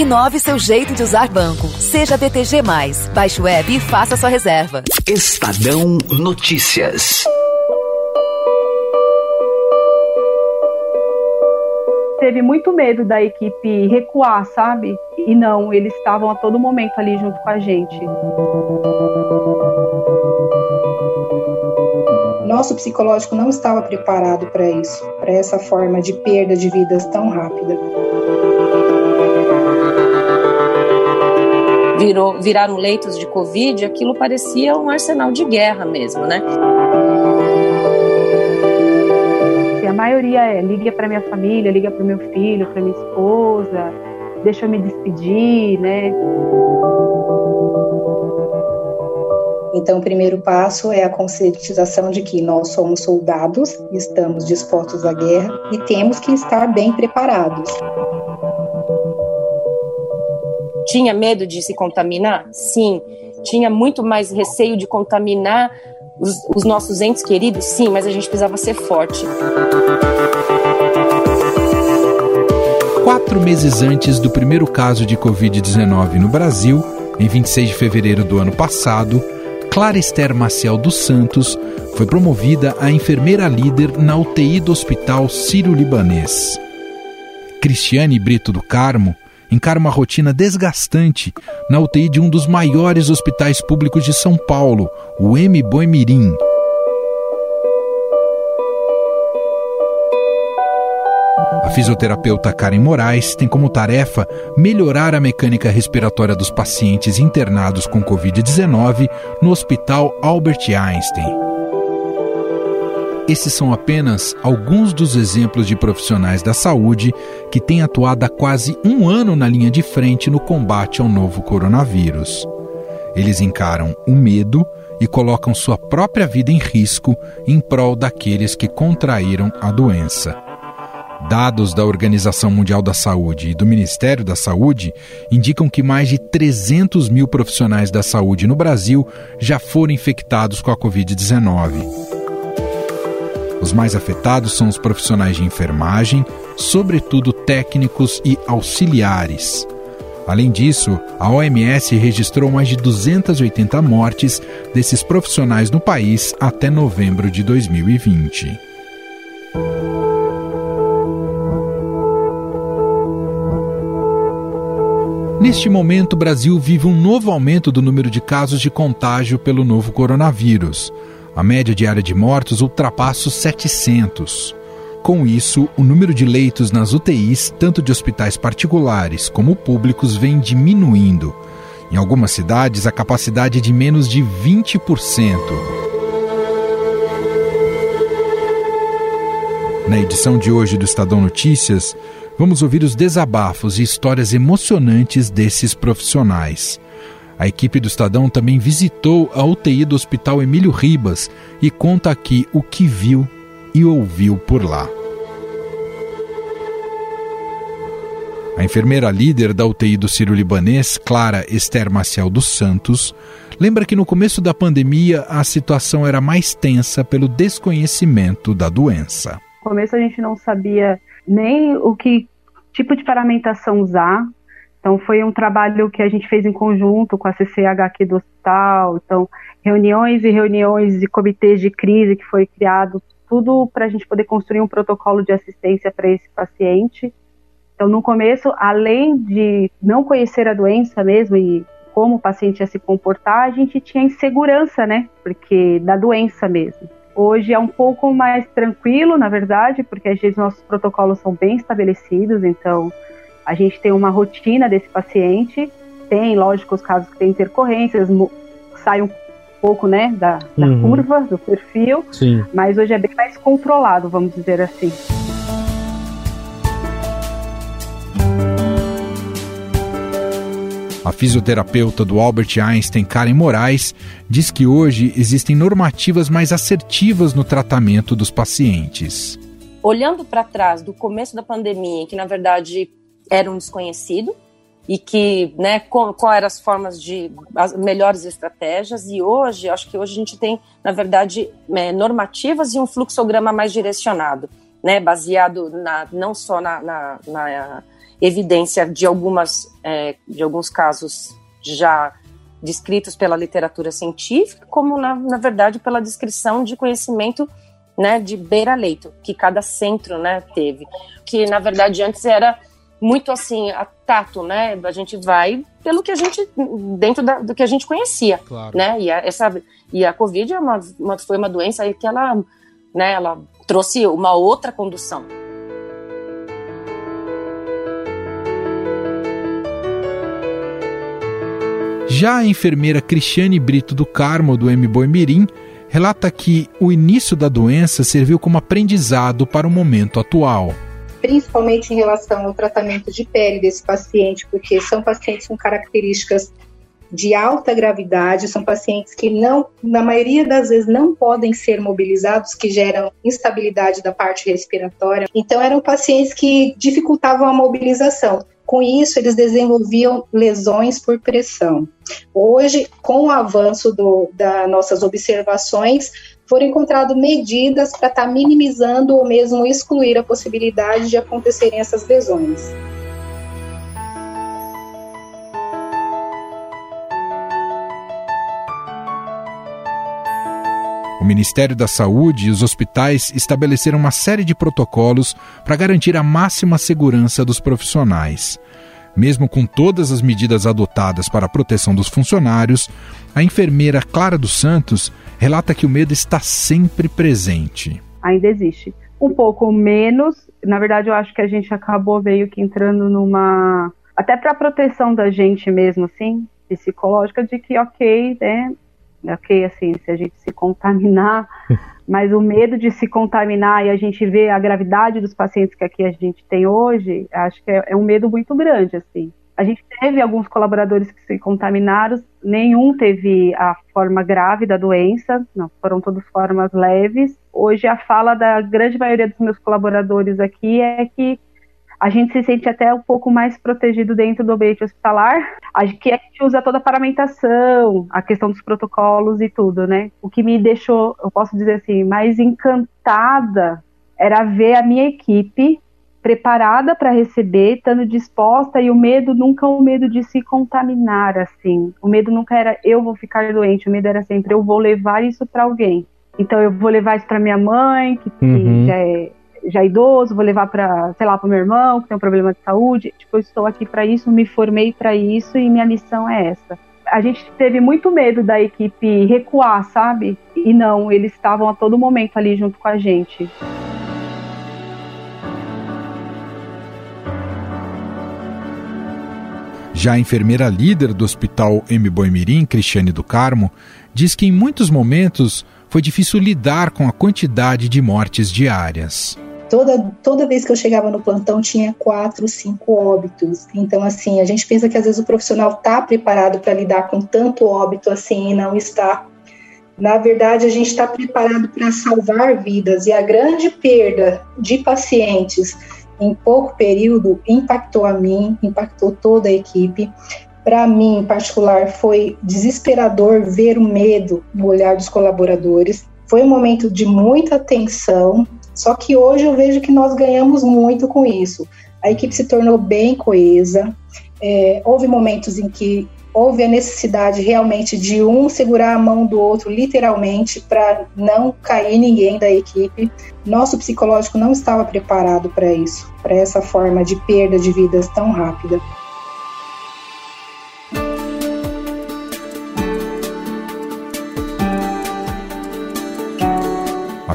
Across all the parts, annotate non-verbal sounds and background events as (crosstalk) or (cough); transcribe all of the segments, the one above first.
Inove seu jeito de usar banco. Seja BTG. Baixe o app e faça sua reserva. Estadão Notícias. Teve muito medo da equipe recuar, sabe? E não, eles estavam a todo momento ali junto com a gente. Nosso psicológico não estava preparado para isso, para essa forma de perda de vidas tão rápida. Virou, viraram leitos de Covid, aquilo parecia um arsenal de guerra mesmo, né? A maioria é liga para minha família, liga para o meu filho, para minha esposa, deixa eu me despedir, né? Então, o primeiro passo é a conscientização de que nós somos soldados, estamos dispostos à guerra e temos que estar bem preparados. Tinha medo de se contaminar? Sim. Tinha muito mais receio de contaminar os, os nossos entes queridos? Sim, mas a gente precisava ser forte. Quatro meses antes do primeiro caso de Covid-19 no Brasil, em 26 de fevereiro do ano passado, Clara Esther Maciel dos Santos foi promovida a enfermeira líder na UTI do Hospital Sírio-Libanês. Cristiane Brito do Carmo encara uma rotina desgastante na UTI de um dos maiores hospitais públicos de São Paulo, o M. Boemirim. A fisioterapeuta Karen Moraes tem como tarefa melhorar a mecânica respiratória dos pacientes internados com Covid-19 no Hospital Albert Einstein. Esses são apenas alguns dos exemplos de profissionais da saúde que têm atuado há quase um ano na linha de frente no combate ao novo coronavírus. Eles encaram o medo e colocam sua própria vida em risco em prol daqueles que contraíram a doença. Dados da Organização Mundial da Saúde e do Ministério da Saúde indicam que mais de 300 mil profissionais da saúde no Brasil já foram infectados com a Covid-19. Os mais afetados são os profissionais de enfermagem, sobretudo técnicos e auxiliares. Além disso, a OMS registrou mais de 280 mortes desses profissionais no país até novembro de 2020. Neste momento, o Brasil vive um novo aumento do número de casos de contágio pelo novo coronavírus. A média diária de mortos ultrapassa os 700. Com isso, o número de leitos nas UTIs, tanto de hospitais particulares como públicos, vem diminuindo. Em algumas cidades, a capacidade é de menos de 20%. Na edição de hoje do Estadão Notícias, vamos ouvir os desabafos e histórias emocionantes desses profissionais. A equipe do Estadão também visitou a UTI do Hospital Emílio Ribas e conta aqui o que viu e ouviu por lá. A enfermeira líder da UTI do Sírio-Libanês, Clara Esther Maciel dos Santos, lembra que no começo da pandemia a situação era mais tensa pelo desconhecimento da doença. No começo a gente não sabia nem o que tipo de paramentação usar, então foi um trabalho que a gente fez em conjunto com a CCH aqui do hospital, então reuniões e reuniões e comitês de crise que foi criado, tudo para a gente poder construir um protocolo de assistência para esse paciente. Então no começo, além de não conhecer a doença mesmo e como o paciente ia se comportar, a gente tinha insegurança, né? Porque da doença mesmo. Hoje é um pouco mais tranquilo, na verdade, porque às vezes nossos protocolos são bem estabelecidos, então a gente tem uma rotina desse paciente, tem, lógico, os casos que tem intercorrências, sai um pouco, né, da, da uhum. curva, do perfil, Sim. mas hoje é bem mais controlado, vamos dizer assim. A fisioterapeuta do Albert Einstein, Karen Moraes, diz que hoje existem normativas mais assertivas no tratamento dos pacientes. Olhando para trás do começo da pandemia, em que na verdade era um desconhecido e que, né, qual, eram as formas de as melhores estratégias. E hoje, acho que hoje a gente tem, na verdade, é, normativas e um fluxograma mais direcionado, né, baseado na, não só na, na, na evidência de algumas, é, de alguns casos já descritos pela literatura científica, como na, na verdade pela descrição de conhecimento né, de beira-leito que cada centro né, teve, que na verdade antes era muito assim a tato, né? A gente vai pelo que a gente dentro da, do que a gente conhecia, claro. né? E a, essa e a Covid é uma, uma, foi uma doença aí que ela, né? Ela trouxe uma outra condução. Já a enfermeira Cristiane Brito do Carmo, do M-Boi Mirim, relata que o início da doença serviu como aprendizado para o momento atual. Principalmente em relação ao tratamento de pele desse paciente, porque são pacientes com características de alta gravidade, são pacientes que não, na maioria das vezes, não podem ser mobilizados, que geram instabilidade da parte respiratória. Então, eram pacientes que dificultavam a mobilização. Com isso, eles desenvolviam lesões por pressão. Hoje, com o avanço das nossas observações, foram encontradas medidas para estar tá minimizando ou mesmo excluir a possibilidade de acontecerem essas lesões. O Ministério da Saúde e os hospitais estabeleceram uma série de protocolos para garantir a máxima segurança dos profissionais. Mesmo com todas as medidas adotadas para a proteção dos funcionários, a enfermeira Clara dos Santos relata que o medo está sempre presente. Ainda existe. Um pouco menos, na verdade, eu acho que a gente acabou meio que entrando numa. Até para a proteção da gente mesmo, assim, psicológica, de que, ok, né, ok, assim, se a gente se contaminar, (laughs) mas o medo de se contaminar e a gente vê a gravidade dos pacientes que aqui a gente tem hoje, acho que é, é um medo muito grande, assim. A gente teve alguns colaboradores que se contaminaram, nenhum teve a forma grave da doença, não, foram todas formas leves. Hoje a fala da grande maioria dos meus colaboradores aqui é que a gente se sente até um pouco mais protegido dentro do ambiente hospitalar, que a gente usa toda a paramentação, a questão dos protocolos e tudo, né? O que me deixou, eu posso dizer assim, mais encantada era ver a minha equipe preparada para receber, estando disposta e o medo nunca o medo de se contaminar assim. O medo nunca era eu vou ficar doente, o medo era sempre eu vou levar isso para alguém. Então eu vou levar isso para minha mãe, que, uhum. já é já idoso, vou levar para, sei lá, para meu irmão que tem um problema de saúde. Tipo, eu estou aqui para isso, me formei para isso e minha missão é essa. A gente teve muito medo da equipe recuar, sabe? E não, eles estavam a todo momento ali junto com a gente. Já a enfermeira líder do Hospital M. Boimirim, Cristiane do Carmo, diz que em muitos momentos foi difícil lidar com a quantidade de mortes diárias. Toda, toda vez que eu chegava no plantão tinha quatro, cinco óbitos. Então, assim, a gente pensa que às vezes o profissional está preparado para lidar com tanto óbito assim e não está. Na verdade, a gente está preparado para salvar vidas e a grande perda de pacientes em pouco período impactou a mim, impactou toda a equipe. Para mim, em particular, foi desesperador ver o medo no olhar dos colaboradores. Foi um momento de muita tensão, só que hoje eu vejo que nós ganhamos muito com isso. A equipe se tornou bem coesa. É, houve momentos em que houve a necessidade realmente de um segurar a mão do outro, literalmente, para não cair ninguém da equipe. Nosso psicológico não estava preparado para isso, para essa forma de perda de vidas tão rápida.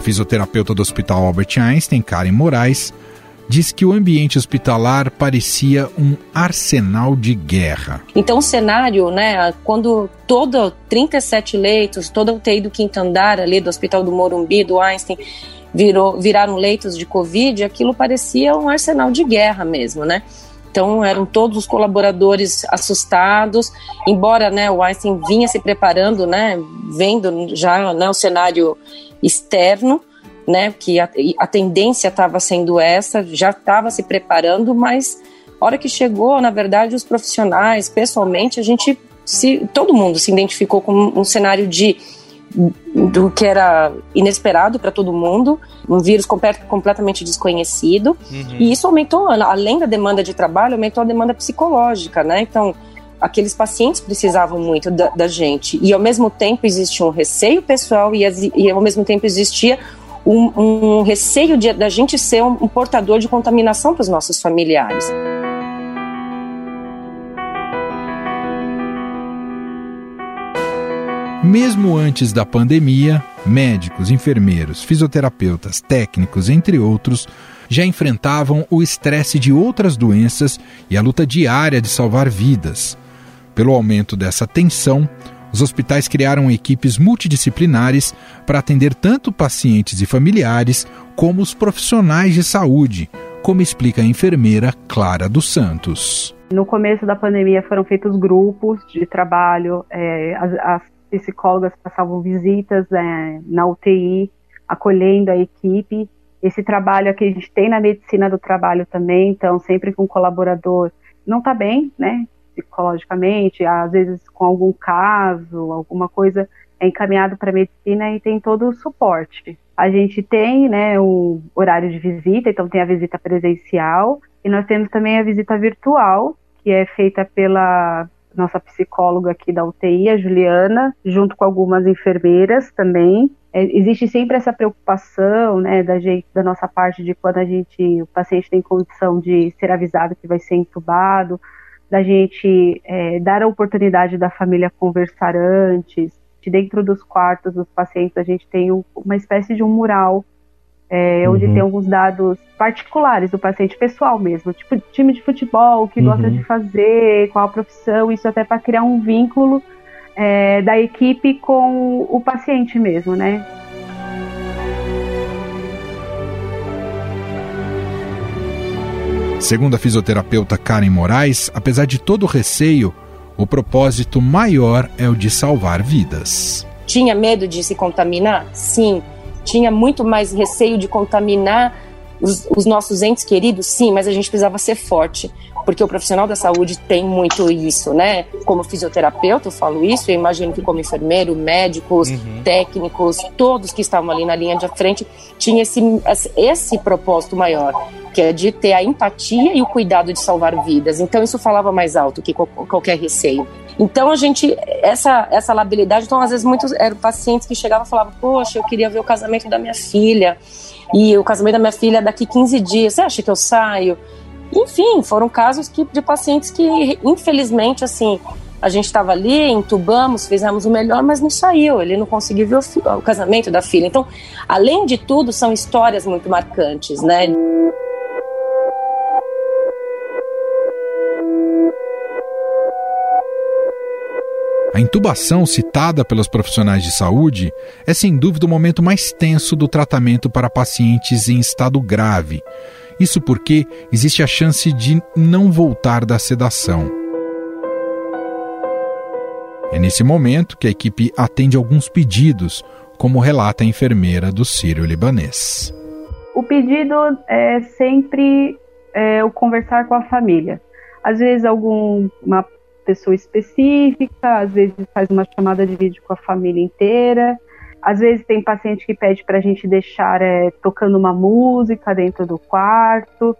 fisioterapeuta do Hospital Albert Einstein, Karen Moraes, diz que o ambiente hospitalar parecia um arsenal de guerra. Então o cenário, né, quando todo 37 leitos, toda a UTI do quinto andar ali do Hospital do Morumbi, do Einstein, virou, viraram leitos de Covid, aquilo parecia um arsenal de guerra mesmo, né? Então eram todos os colaboradores assustados, embora né, o Einstein vinha se preparando, né, vendo já né, o cenário externo, né, que a, a tendência estava sendo essa, já estava se preparando, mas a hora que chegou, na verdade, os profissionais, pessoalmente, a gente se, todo mundo se identificou com um cenário de do que era inesperado para todo mundo, um vírus completamente desconhecido, uhum. e isso aumentou, além da demanda de trabalho, aumentou a demanda psicológica, né? Então, aqueles pacientes precisavam muito da, da gente, e ao mesmo tempo existia um receio pessoal e, e ao mesmo tempo existia um, um receio de, da gente ser um, um portador de contaminação para os nossos familiares. Mesmo antes da pandemia, médicos, enfermeiros, fisioterapeutas, técnicos, entre outros, já enfrentavam o estresse de outras doenças e a luta diária de salvar vidas. Pelo aumento dessa tensão, os hospitais criaram equipes multidisciplinares para atender tanto pacientes e familiares como os profissionais de saúde, como explica a enfermeira Clara dos Santos. No começo da pandemia foram feitos grupos de trabalho, é, as, as, psicólogas passavam visitas é, na UTI, acolhendo a equipe. Esse trabalho aqui a gente tem na medicina do trabalho também, então sempre que um colaborador não está bem, né, psicologicamente, às vezes com algum caso, alguma coisa é encaminhado para medicina e tem todo o suporte. A gente tem, né, o horário de visita, então tem a visita presencial e nós temos também a visita virtual, que é feita pela nossa psicóloga aqui da UTI, a Juliana, junto com algumas enfermeiras também. É, existe sempre essa preocupação, né, da gente, da nossa parte de quando a gente, o paciente tem condição de ser avisado que vai ser entubado, da gente é, dar a oportunidade da família conversar antes. De dentro dos quartos dos pacientes, a gente tem um, uma espécie de um mural é, onde uhum. tem alguns dados particulares do paciente pessoal mesmo, tipo time de futebol, o que uhum. gosta de fazer, qual a profissão, isso até para criar um vínculo é, da equipe com o paciente mesmo, né? Segundo a fisioterapeuta Karen Moraes, apesar de todo o receio, o propósito maior é o de salvar vidas. Tinha medo de se contaminar? Sim. Tinha muito mais receio de contaminar os, os nossos entes queridos? Sim, mas a gente precisava ser forte porque o profissional da saúde tem muito isso, né? Como fisioterapeuta, eu falo isso, eu imagino que como enfermeiro, médicos, uhum. técnicos, todos que estavam ali na linha de frente, tinha esse, esse propósito maior, que é de ter a empatia e o cuidado de salvar vidas. Então isso falava mais alto que qualquer receio. Então a gente, essa, essa labilidade, então às vezes muitos eram pacientes que chegavam e falavam, poxa, eu queria ver o casamento da minha filha, e o casamento da minha filha é daqui 15 dias, você acha que eu saio? Enfim, foram casos que, de pacientes que, infelizmente, assim, a gente estava ali, entubamos, fizemos o melhor, mas não saiu, ele não conseguiu ver o, o, casamento da filha. Então, além de tudo, são histórias muito marcantes, né? A intubação citada pelos profissionais de saúde é sem dúvida o momento mais tenso do tratamento para pacientes em estado grave isso porque existe a chance de não voltar da sedação. É nesse momento que a equipe atende alguns pedidos, como relata a enfermeira do Sírio Libanês. O pedido é sempre é, o conversar com a família. Às vezes alguma pessoa específica, às vezes faz uma chamada de vídeo com a família inteira. Às vezes tem paciente que pede para a gente deixar é, tocando uma música dentro do quarto.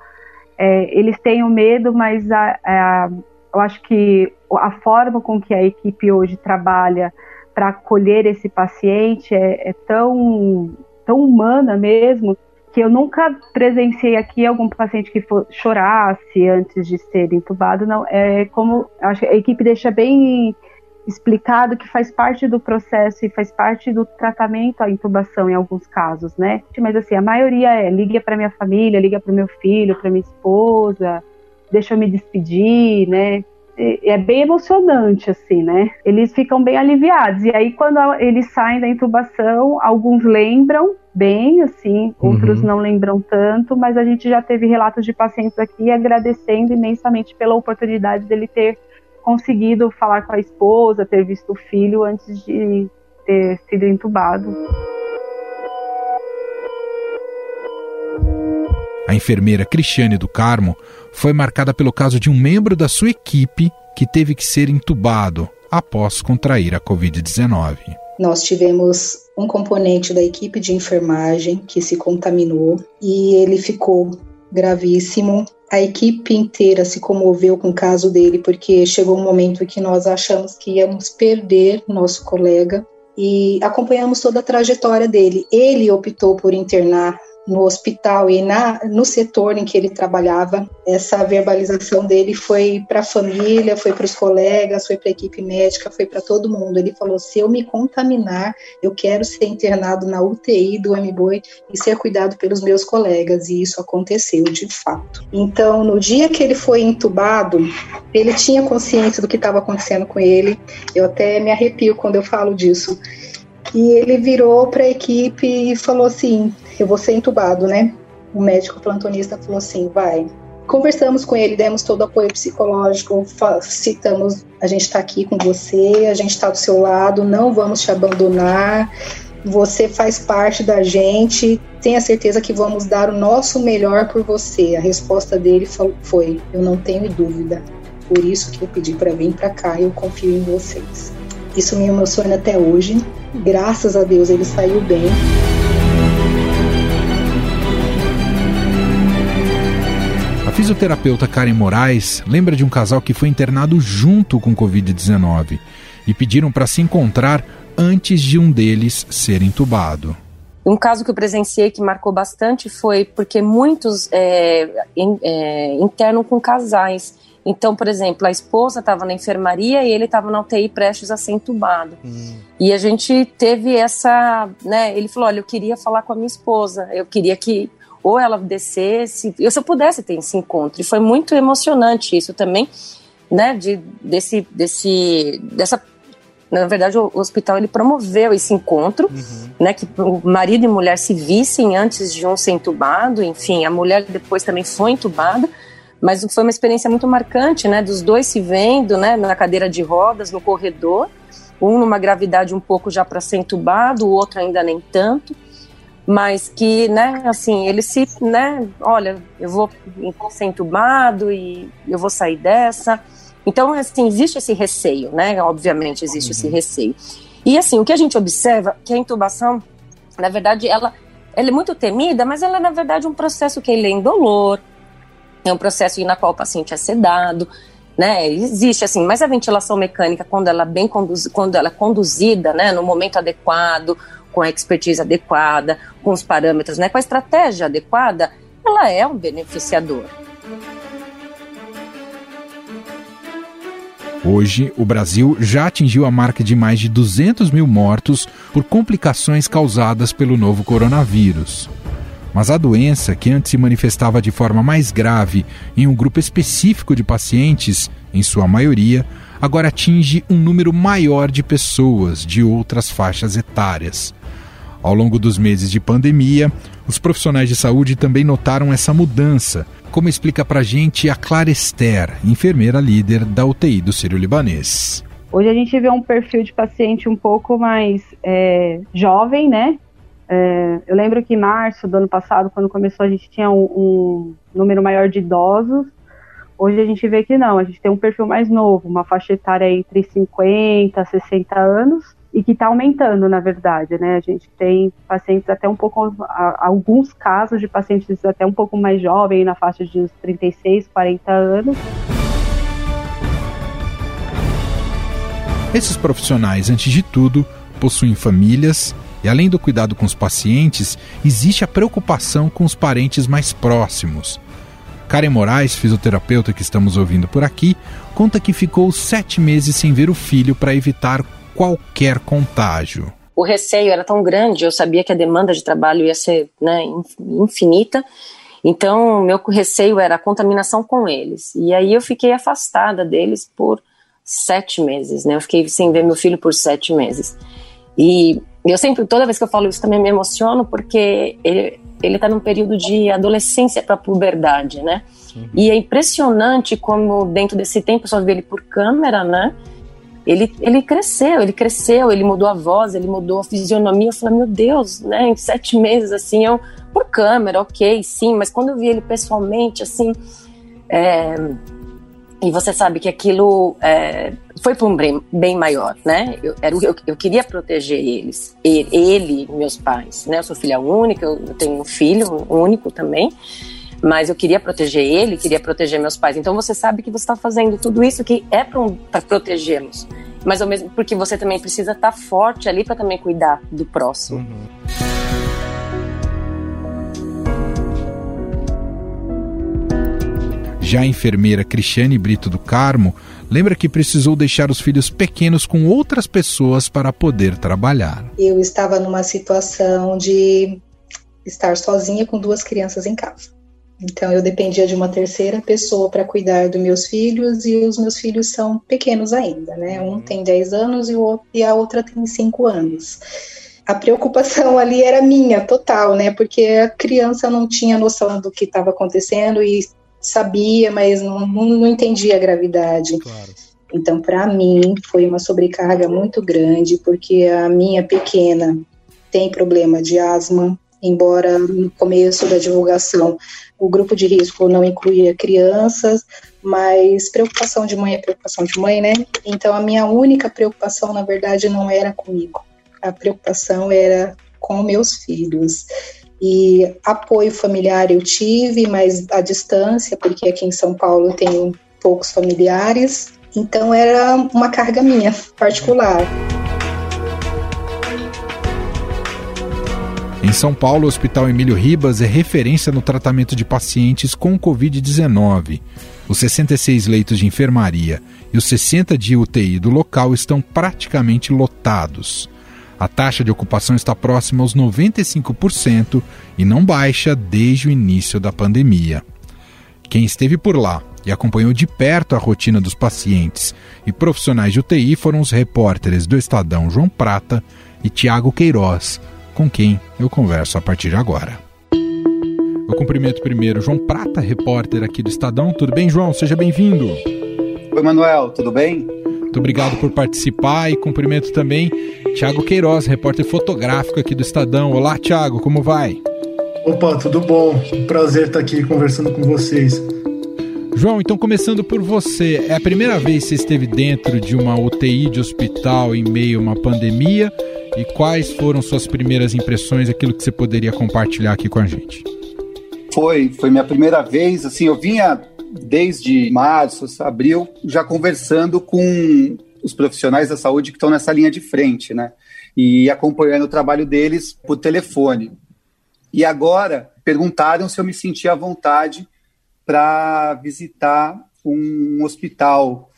É, eles têm o medo, mas a, a, eu acho que a forma com que a equipe hoje trabalha para acolher esse paciente é, é, tão, tão humana mesmo que eu nunca presenciei aqui algum paciente que for, chorasse antes de ser entubado. Não, é como acho a equipe deixa bem explicado que faz parte do processo e faz parte do tratamento a intubação em alguns casos, né? Mas assim, a maioria é liga para minha família, liga para meu filho, para minha esposa, deixa eu me despedir, né? É bem emocionante, assim, né? Eles ficam bem aliviados. E aí, quando eles saem da intubação, alguns lembram bem, assim, outros uhum. não lembram tanto, mas a gente já teve relatos de pacientes aqui agradecendo imensamente pela oportunidade dele ter conseguido falar com a esposa, ter visto o filho antes de ter sido entubado. A enfermeira Cristiane do Carmo foi marcada pelo caso de um membro da sua equipe que teve que ser entubado após contrair a Covid-19. Nós tivemos um componente da equipe de enfermagem que se contaminou e ele ficou gravíssimo. A equipe inteira se comoveu com o caso dele, porque chegou um momento que nós achamos que íamos perder nosso colega e acompanhamos toda a trajetória dele. Ele optou por internar no hospital e na, no setor em que ele trabalhava, essa verbalização dele foi para a família, foi para os colegas, foi para a equipe médica, foi para todo mundo. Ele falou: se eu me contaminar, eu quero ser internado na UTI do MBOI e ser cuidado pelos meus colegas. E isso aconteceu de fato. Então, no dia que ele foi entubado, ele tinha consciência do que estava acontecendo com ele. Eu até me arrepio quando eu falo disso. E ele virou para a equipe e falou assim: Eu vou ser entubado, né? O médico plantonista falou assim: Vai. Conversamos com ele, demos todo o apoio psicológico, citamos: A gente está aqui com você, a gente está do seu lado, não vamos te abandonar. Você faz parte da gente, tenha certeza que vamos dar o nosso melhor por você. A resposta dele foi: Eu não tenho dúvida. Por isso que eu pedi para vir para cá, eu confio em vocês. Isso me emociona até hoje. Graças a Deus ele saiu bem. A fisioterapeuta Karen Moraes lembra de um casal que foi internado junto com Covid-19 e pediram para se encontrar antes de um deles ser entubado. Um caso que eu presenciei que marcou bastante foi porque muitos é, in, é, internam com casais. Então, por exemplo, a esposa estava na enfermaria e ele estava na UTI prestes a ser entubado. Hum. E a gente teve essa, né? Ele falou: olha, eu queria falar com a minha esposa, eu queria que ou ela descesse, eu se eu pudesse ter esse encontro. E foi muito emocionante isso também, né? De desse, desse, dessa na verdade, o hospital ele promoveu esse encontro, uhum. né, que o marido e mulher se vissem antes de um ser entubado, enfim, a mulher depois também foi entubada, mas foi uma experiência muito marcante, né? Dos dois se vendo, né? Na cadeira de rodas, no corredor. Um numa gravidade um pouco já para ser entubado, o outro ainda nem tanto. Mas que, né, assim, ele se, né, olha, eu vou ser entubado e eu vou sair dessa. Então, assim, existe esse receio, né? Obviamente existe uhum. esse receio. E, assim, o que a gente observa que a intubação, na verdade, ela, ela é muito temida, mas ela é, na verdade, um processo que ele é indolor, é um processo na qual o paciente é sedado, né? Existe assim, mas a ventilação mecânica, quando ela é bem quando ela é conduzida, né, no momento adequado, com a expertise adequada, com os parâmetros, né, com a estratégia adequada, ela é um beneficiador. Hoje, o Brasil já atingiu a marca de mais de 200 mil mortos por complicações causadas pelo novo coronavírus. Mas a doença, que antes se manifestava de forma mais grave em um grupo específico de pacientes, em sua maioria, agora atinge um número maior de pessoas de outras faixas etárias. Ao longo dos meses de pandemia, os profissionais de saúde também notaram essa mudança, como explica pra gente a Clara Esther, enfermeira líder da UTI do Sírio-Libanês. Hoje a gente vê um perfil de paciente um pouco mais é, jovem, né? É, eu lembro que em março do ano passado, quando começou, a gente tinha um, um, número maior de idosos. Hoje a gente vê que não, a gente tem um perfil mais novo, uma faixa etária entre 50 a 60 anos e que está aumentando, na verdade, né? A gente tem pacientes até um pouco, alguns casos de pacientes até um pouco mais jovens, na faixa de uns 36, 40 anos. Esses profissionais, antes de tudo, possuem famílias e além do cuidado com os pacientes, existe a preocupação com os parentes mais próximos. Karen Moraes, fisioterapeuta que estamos ouvindo por aqui, conta que ficou sete meses sem ver o filho para evitar qualquer contágio. O receio era tão grande, eu sabia que a demanda de trabalho ia ser né, infinita, então meu receio era a contaminação com eles. E aí eu fiquei afastada deles por sete meses, né? Eu fiquei sem ver meu filho por sete meses. E eu sempre, toda vez que eu falo isso, também me emociono, porque ele, ele tá num período de adolescência para puberdade, né? Uhum. E é impressionante como dentro desse tempo, só ver ele por câmera, né? Ele, ele cresceu, ele cresceu, ele mudou a voz, ele mudou a fisionomia. Eu falei, meu Deus, né? Em sete meses, assim, eu, por câmera, ok, sim, mas quando eu vi ele pessoalmente, assim, é, E você sabe que aquilo é, foi para um bem, bem, maior, né? Eu, era, eu, eu queria proteger eles, ele, ele, meus pais, né? Eu sou filha única, eu tenho um filho único também, mas eu queria proteger ele, queria proteger meus pais. Então você sabe que você está fazendo tudo isso que é para um, protegê-los, mas ao mesmo porque você também precisa estar tá forte ali para também cuidar do próximo. Uhum. Já a enfermeira Cristiane Brito do Carmo lembra que precisou deixar os filhos pequenos com outras pessoas para poder trabalhar. Eu estava numa situação de estar sozinha com duas crianças em casa. Então eu dependia de uma terceira pessoa para cuidar dos meus filhos e os meus filhos são pequenos ainda, né? Um tem 10 anos e, o, e a outra tem 5 anos. A preocupação (laughs) ali era minha, total, né? Porque a criança não tinha noção do que estava acontecendo e sabia, mas não, não entendia a gravidade. Claro. Então, para mim, foi uma sobrecarga muito grande, porque a minha pequena tem problema de asma, embora no começo da divulgação o grupo de risco não incluía crianças, mas preocupação de mãe é preocupação de mãe, né? Então, a minha única preocupação, na verdade, não era comigo. A preocupação era com meus filhos. E apoio familiar eu tive, mas à distância, porque aqui em São Paulo eu tenho poucos familiares. Então era uma carga minha, particular. Em São Paulo, o Hospital Emílio Ribas é referência no tratamento de pacientes com Covid-19. Os 66 leitos de enfermaria e os 60 de UTI do local estão praticamente lotados. A taxa de ocupação está próxima aos 95% e não baixa desde o início da pandemia. Quem esteve por lá e acompanhou de perto a rotina dos pacientes e profissionais de UTI foram os repórteres do Estadão João Prata e Tiago Queiroz, com quem eu converso a partir de agora. Eu cumprimento primeiro João Prata, repórter aqui do Estadão. Tudo bem, João? Seja bem-vindo. Oi, Manuel, tudo bem? Muito obrigado por participar e cumprimento também Tiago Queiroz, repórter fotográfico aqui do Estadão. Olá, Tiago, como vai? Opa, tudo bom? prazer estar aqui conversando com vocês. João, então começando por você, é a primeira vez que você esteve dentro de uma UTI de hospital em meio a uma pandemia? E quais foram suas primeiras impressões, aquilo que você poderia compartilhar aqui com a gente? Foi, foi minha primeira vez, assim, eu vinha desde março, abril, já conversando com os profissionais da saúde que estão nessa linha de frente, né? E acompanhando o trabalho deles por telefone. E agora perguntaram se eu me sentia à vontade para visitar um hospital.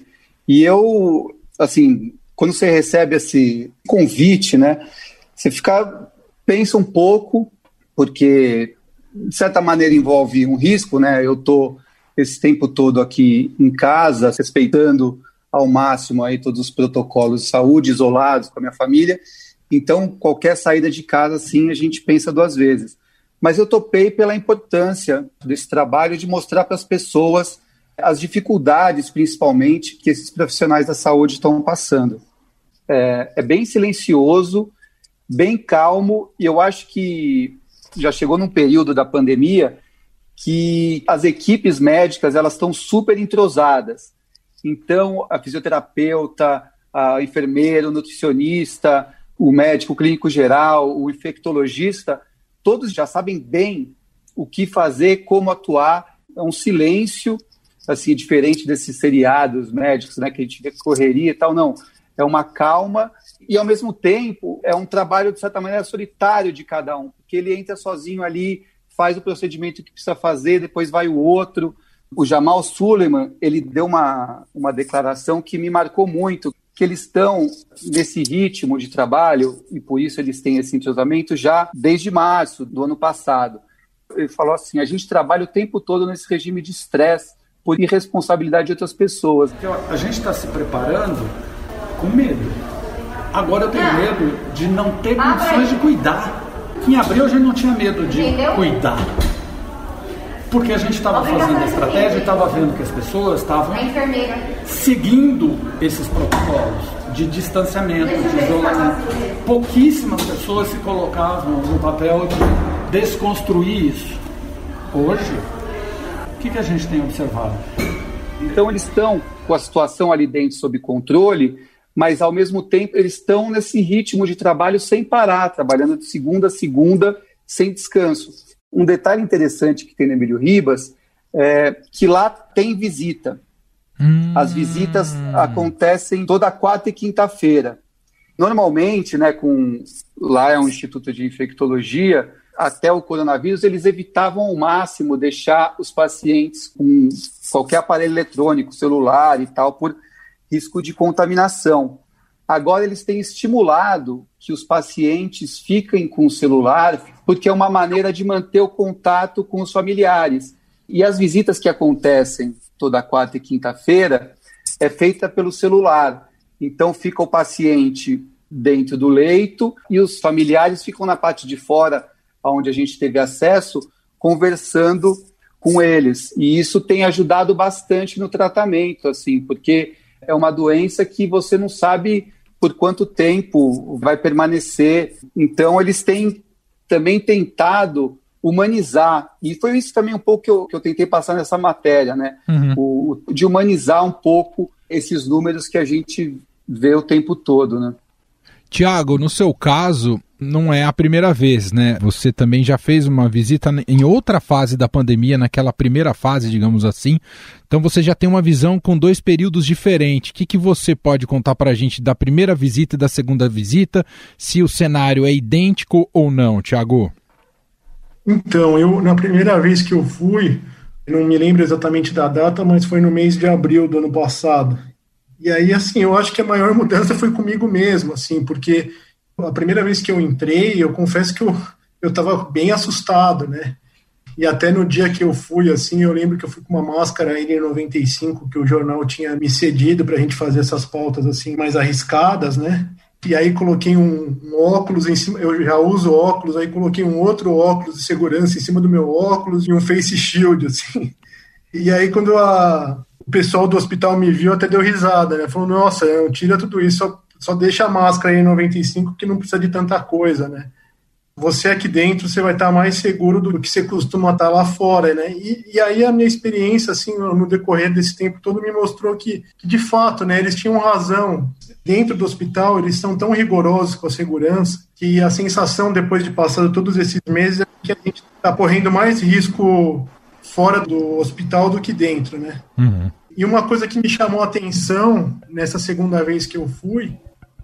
E eu, assim, quando você recebe esse convite, né, você fica pensa um pouco, porque de certa maneira envolve um risco, né? Eu tô esse tempo todo aqui em casa, respeitando ao máximo aí todos os protocolos de saúde, isolados com a minha família. Então, qualquer saída de casa, sim, a gente pensa duas vezes. Mas eu topei pela importância desse trabalho de mostrar para as pessoas as dificuldades, principalmente, que esses profissionais da saúde estão passando. É, é bem silencioso, bem calmo, e eu acho que já chegou num período da pandemia que as equipes médicas elas estão super entrosadas. Então, a fisioterapeuta, a enfermeira, o nutricionista, o médico o clínico geral, o infectologista, todos já sabem bem o que fazer, como atuar. É um silêncio, assim, diferente desses seriados médicos, né, que a gente vê correria e tal, não. É uma calma e, ao mesmo tempo, é um trabalho, de certa maneira, solitário de cada um, porque ele entra sozinho ali, faz o procedimento que precisa fazer, depois vai o outro. O Jamal Suleiman, ele deu uma, uma declaração que me marcou muito, que eles estão nesse ritmo de trabalho, e por isso eles têm esse entrosamento já desde março do ano passado. Ele falou assim, a gente trabalha o tempo todo nesse regime de estresse por irresponsabilidade de outras pessoas. A gente está se preparando com medo. Agora eu tenho medo de não ter condições de cuidar. Em abril a gente não tinha medo de cuidar porque a gente estava fazendo a estratégia e estava vendo que as pessoas estavam seguindo esses protocolos de distanciamento, de isolamento. Pouquíssimas pessoas se colocavam no papel de desconstruir isso. Hoje, o que, que a gente tem observado? Então eles estão com a situação ali dentro sob controle, mas ao mesmo tempo eles estão nesse ritmo de trabalho sem parar, trabalhando de segunda a segunda, sem descanso. Um detalhe interessante que tem no Emílio Ribas é que lá tem visita. Hum. As visitas acontecem toda quarta e quinta-feira. Normalmente, né, com lá é um instituto de infectologia, até o coronavírus, eles evitavam ao máximo deixar os pacientes com qualquer aparelho eletrônico, celular e tal, por risco de contaminação. Agora eles têm estimulado que os pacientes fiquem com o celular, porque é uma maneira de manter o contato com os familiares. E as visitas que acontecem toda quarta e quinta-feira é feita pelo celular. Então fica o paciente dentro do leito e os familiares ficam na parte de fora onde a gente teve acesso, conversando com eles. E isso tem ajudado bastante no tratamento, assim, porque é uma doença que você não sabe por quanto tempo vai permanecer. Então, eles têm também tentado humanizar, e foi isso também um pouco que eu, que eu tentei passar nessa matéria, né? Uhum. O, de humanizar um pouco esses números que a gente vê o tempo todo, né? Tiago, no seu caso, não é a primeira vez, né? Você também já fez uma visita em outra fase da pandemia, naquela primeira fase, digamos assim. Então você já tem uma visão com dois períodos diferentes. O que, que você pode contar para a gente da primeira visita e da segunda visita? Se o cenário é idêntico ou não, Tiago? Então, eu na primeira vez que eu fui, não me lembro exatamente da data, mas foi no mês de abril do ano passado. E aí, assim, eu acho que a maior mudança foi comigo mesmo, assim, porque a primeira vez que eu entrei, eu confesso que eu eu bem assustado, né? E até no dia que eu fui, assim, eu lembro que eu fui com uma máscara N95 que o jornal tinha me cedido para a gente fazer essas pautas assim mais arriscadas, né? E aí coloquei um, um, óculos em cima, eu já uso óculos, aí coloquei um outro óculos de segurança em cima do meu óculos e um face shield, assim. E aí quando a, o pessoal do hospital me viu, até deu risada, né? Falou, nossa, tira tudo isso, só deixa a máscara aí em 95 que não precisa de tanta coisa, né? Você aqui dentro, você vai estar mais seguro do que você costuma estar lá fora, né? E, e aí a minha experiência, assim, no decorrer desse tempo todo, me mostrou que, que, de fato, né, eles tinham razão. Dentro do hospital, eles são tão rigorosos com a segurança que a sensação, depois de passar todos esses meses, é que a gente está correndo mais risco fora do hospital do que dentro, né? Uhum. E uma coisa que me chamou a atenção nessa segunda vez que eu fui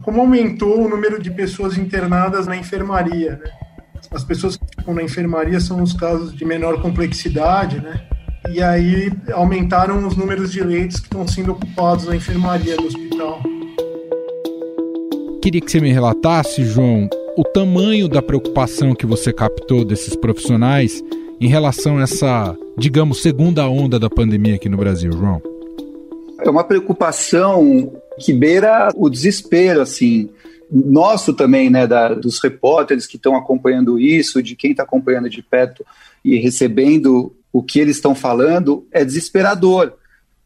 como aumentou o número de pessoas internadas na enfermaria, né? As pessoas que ficam na enfermaria são os casos de menor complexidade, né? E aí aumentaram os números de leitos que estão sendo ocupados na enfermaria do hospital. Queria que você me relatasse, João, o tamanho da preocupação que você captou desses profissionais em relação a essa, digamos, segunda onda da pandemia aqui no Brasil, João. É uma preocupação que beira o desespero, assim, nosso também, né, da, dos repórteres que estão acompanhando isso, de quem está acompanhando de perto e recebendo o que eles estão falando, é desesperador.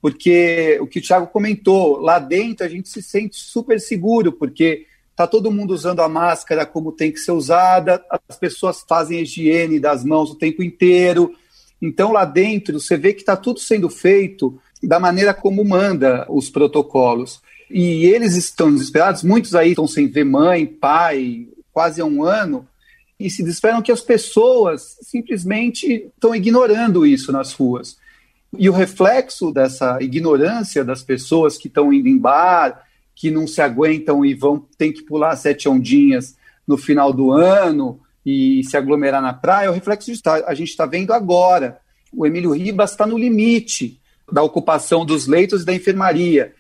Porque o que o Thiago comentou, lá dentro a gente se sente super seguro, porque está todo mundo usando a máscara como tem que ser usada, as pessoas fazem higiene das mãos o tempo inteiro. Então lá dentro você vê que está tudo sendo feito da maneira como manda os protocolos. E eles estão desesperados, muitos aí estão sem ver mãe, pai, quase há um ano, e se desesperam que as pessoas simplesmente estão ignorando isso nas ruas. E o reflexo dessa ignorância das pessoas que estão indo em bar, que não se aguentam e vão ter que pular sete ondinhas no final do ano e se aglomerar na praia, é o reflexo disso. A gente está vendo agora. O Emílio Ribas está no limite da ocupação dos leitos e da enfermaria.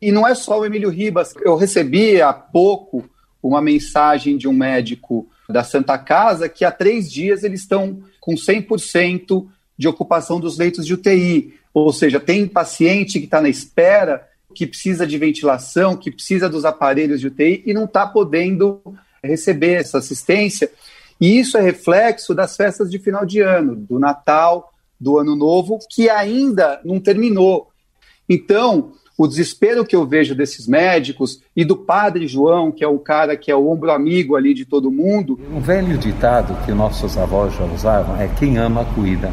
E não é só o Emílio Ribas. Eu recebi há pouco uma mensagem de um médico da Santa Casa que há três dias eles estão com 100% de ocupação dos leitos de UTI. Ou seja, tem paciente que está na espera, que precisa de ventilação, que precisa dos aparelhos de UTI e não está podendo receber essa assistência. E isso é reflexo das festas de final de ano, do Natal, do Ano Novo, que ainda não terminou. Então, o desespero que eu vejo desses médicos e do padre João, que é o cara que é o ombro amigo ali de todo mundo. Um velho ditado que nossos avós já usavam é quem ama cuida.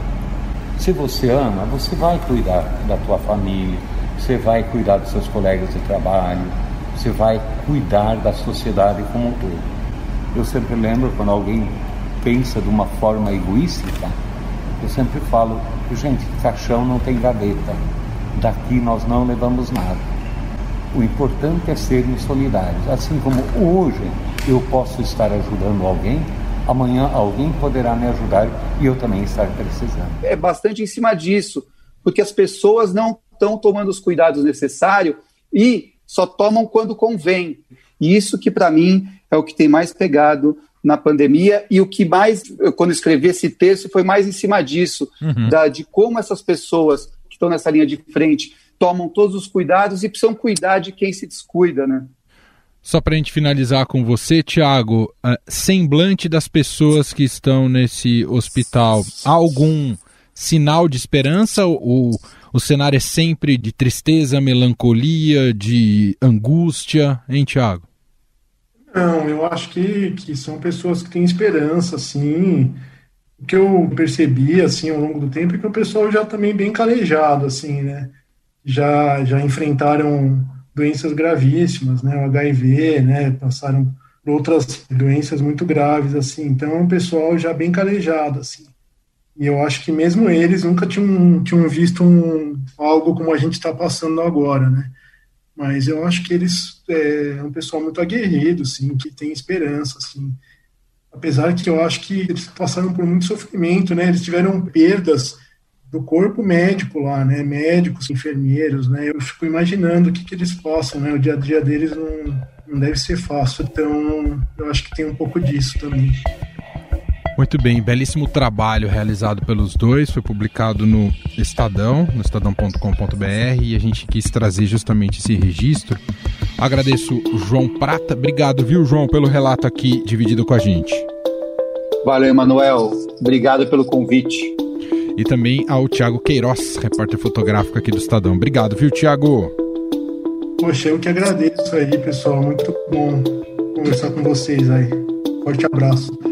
Se você ama, você vai cuidar da tua família, você vai cuidar dos seus colegas de trabalho, você vai cuidar da sociedade como um todo. Eu sempre lembro quando alguém pensa de uma forma egoísta, eu sempre falo, gente, caixão não tem gaveta, daqui nós não levamos nada. O importante é sermos solidários. Assim como hoje eu posso estar ajudando alguém, amanhã alguém poderá me ajudar e eu também estar precisando. É bastante em cima disso, porque as pessoas não estão tomando os cuidados necessários e só tomam quando convém. E isso que para mim é o que tem mais pegado na pandemia e o que mais, quando escrevi esse texto, foi mais em cima disso, uhum. da, de como essas pessoas que estão nessa linha de frente tomam todos os cuidados e precisam cuidar de quem se descuida, né? Só para a gente finalizar com você, Tiago, uh, semblante das pessoas que estão nesse hospital, há algum sinal de esperança ou o cenário é sempre de tristeza, melancolia, de angústia, hein, Tiago? Não, eu acho que, que são pessoas que têm esperança, assim. O que eu percebi, assim, ao longo do tempo é que o pessoal já também bem calejado, assim, né? Já, já enfrentaram doenças gravíssimas, né? O HIV, né? Passaram por outras doenças muito graves, assim. Então, é um pessoal já bem calejado, assim. E eu acho que mesmo eles nunca tinham, tinham visto um, algo como a gente está passando agora, né? Mas eu acho que eles é, é um pessoal muito aguerrido, assim, que tem esperança, assim. Apesar que eu acho que eles passaram por muito sofrimento, né? Eles tiveram perdas do corpo médico lá, né? Médicos, enfermeiros, né? Eu fico imaginando o que, que eles passam, né? O dia a dia deles não, não deve ser fácil. Então, eu acho que tem um pouco disso também. Muito bem, belíssimo trabalho realizado pelos dois, foi publicado no Estadão, no estadão.com.br, e a gente quis trazer justamente esse registro. Agradeço o João Prata, obrigado, viu, João, pelo relato aqui dividido com a gente. Valeu, Emanuel, obrigado pelo convite. E também ao Tiago Queiroz, repórter fotográfico aqui do Estadão. Obrigado, viu, Tiago? Poxa, eu que agradeço aí, pessoal, muito bom conversar com vocês aí. Forte abraço.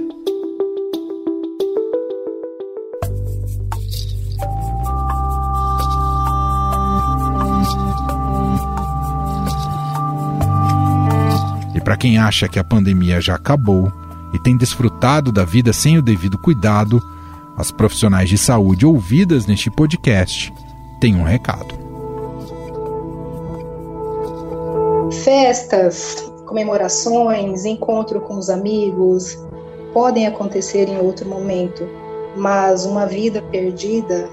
Para quem acha que a pandemia já acabou e tem desfrutado da vida sem o devido cuidado, as profissionais de saúde ouvidas neste podcast têm um recado. Festas, comemorações, encontro com os amigos podem acontecer em outro momento, mas uma vida perdida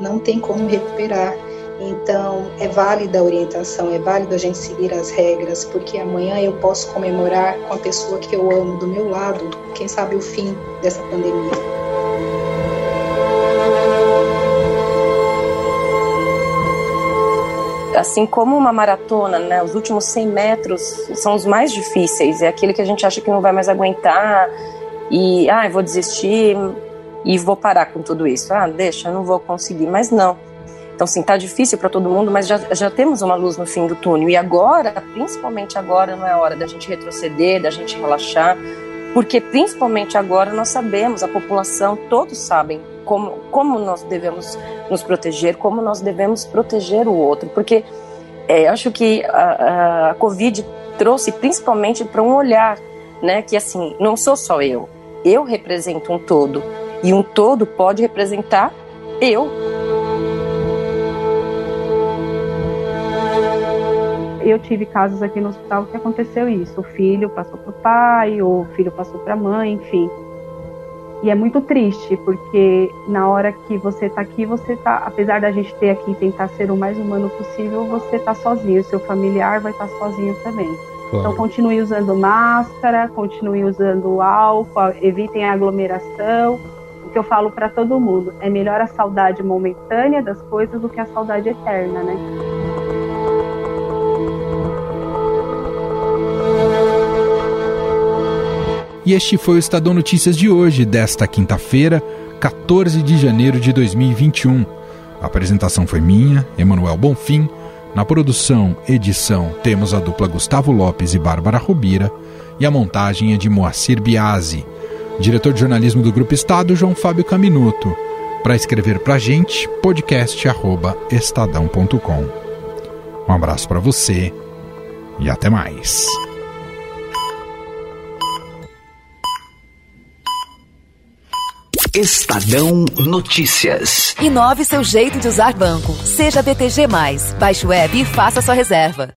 não tem como recuperar. Então, é válida a orientação, é válido a gente seguir as regras, porque amanhã eu posso comemorar com a pessoa que eu amo do meu lado, quem sabe o fim dessa pandemia. Assim como uma maratona, né, os últimos 100 metros são os mais difíceis, é aquele que a gente acha que não vai mais aguentar e, ah, eu vou desistir e vou parar com tudo isso. Ah, deixa, eu não vou conseguir, mas não então, sim, tá difícil para todo mundo, mas já, já temos uma luz no fim do túnel. E agora, principalmente agora, não é hora da gente retroceder, da gente relaxar, porque principalmente agora nós sabemos, a população, todos sabem como, como nós devemos nos proteger, como nós devemos proteger o outro, porque é, acho que a, a Covid trouxe principalmente para um olhar, né, que assim, não sou só eu, eu represento um todo, e um todo pode representar eu. Eu tive casos aqui no hospital que aconteceu isso. O filho passou para o pai, o filho passou para a mãe, enfim. E é muito triste, porque na hora que você está aqui, você está, apesar da gente ter aqui tentar ser o mais humano possível, você está sozinho, o seu familiar vai estar tá sozinho também. Claro. Então continue usando máscara, continue usando álcool, evitem a aglomeração. O que eu falo para todo mundo é melhor a saudade momentânea das coisas do que a saudade eterna, né? E este foi o Estadão Notícias de hoje, desta quinta-feira, 14 de janeiro de 2021. A apresentação foi minha, Emanuel Bonfim. Na produção, edição, temos a dupla Gustavo Lopes e Bárbara Rubira. E a montagem é de Moacir Biasi. Diretor de jornalismo do Grupo Estado, João Fábio Caminuto. Para escrever para a gente, podcast@estadão.com. Um abraço para você e até mais. Estadão Notícias. Inove seu jeito de usar banco. Seja BTG. Baixe o app e faça sua reserva.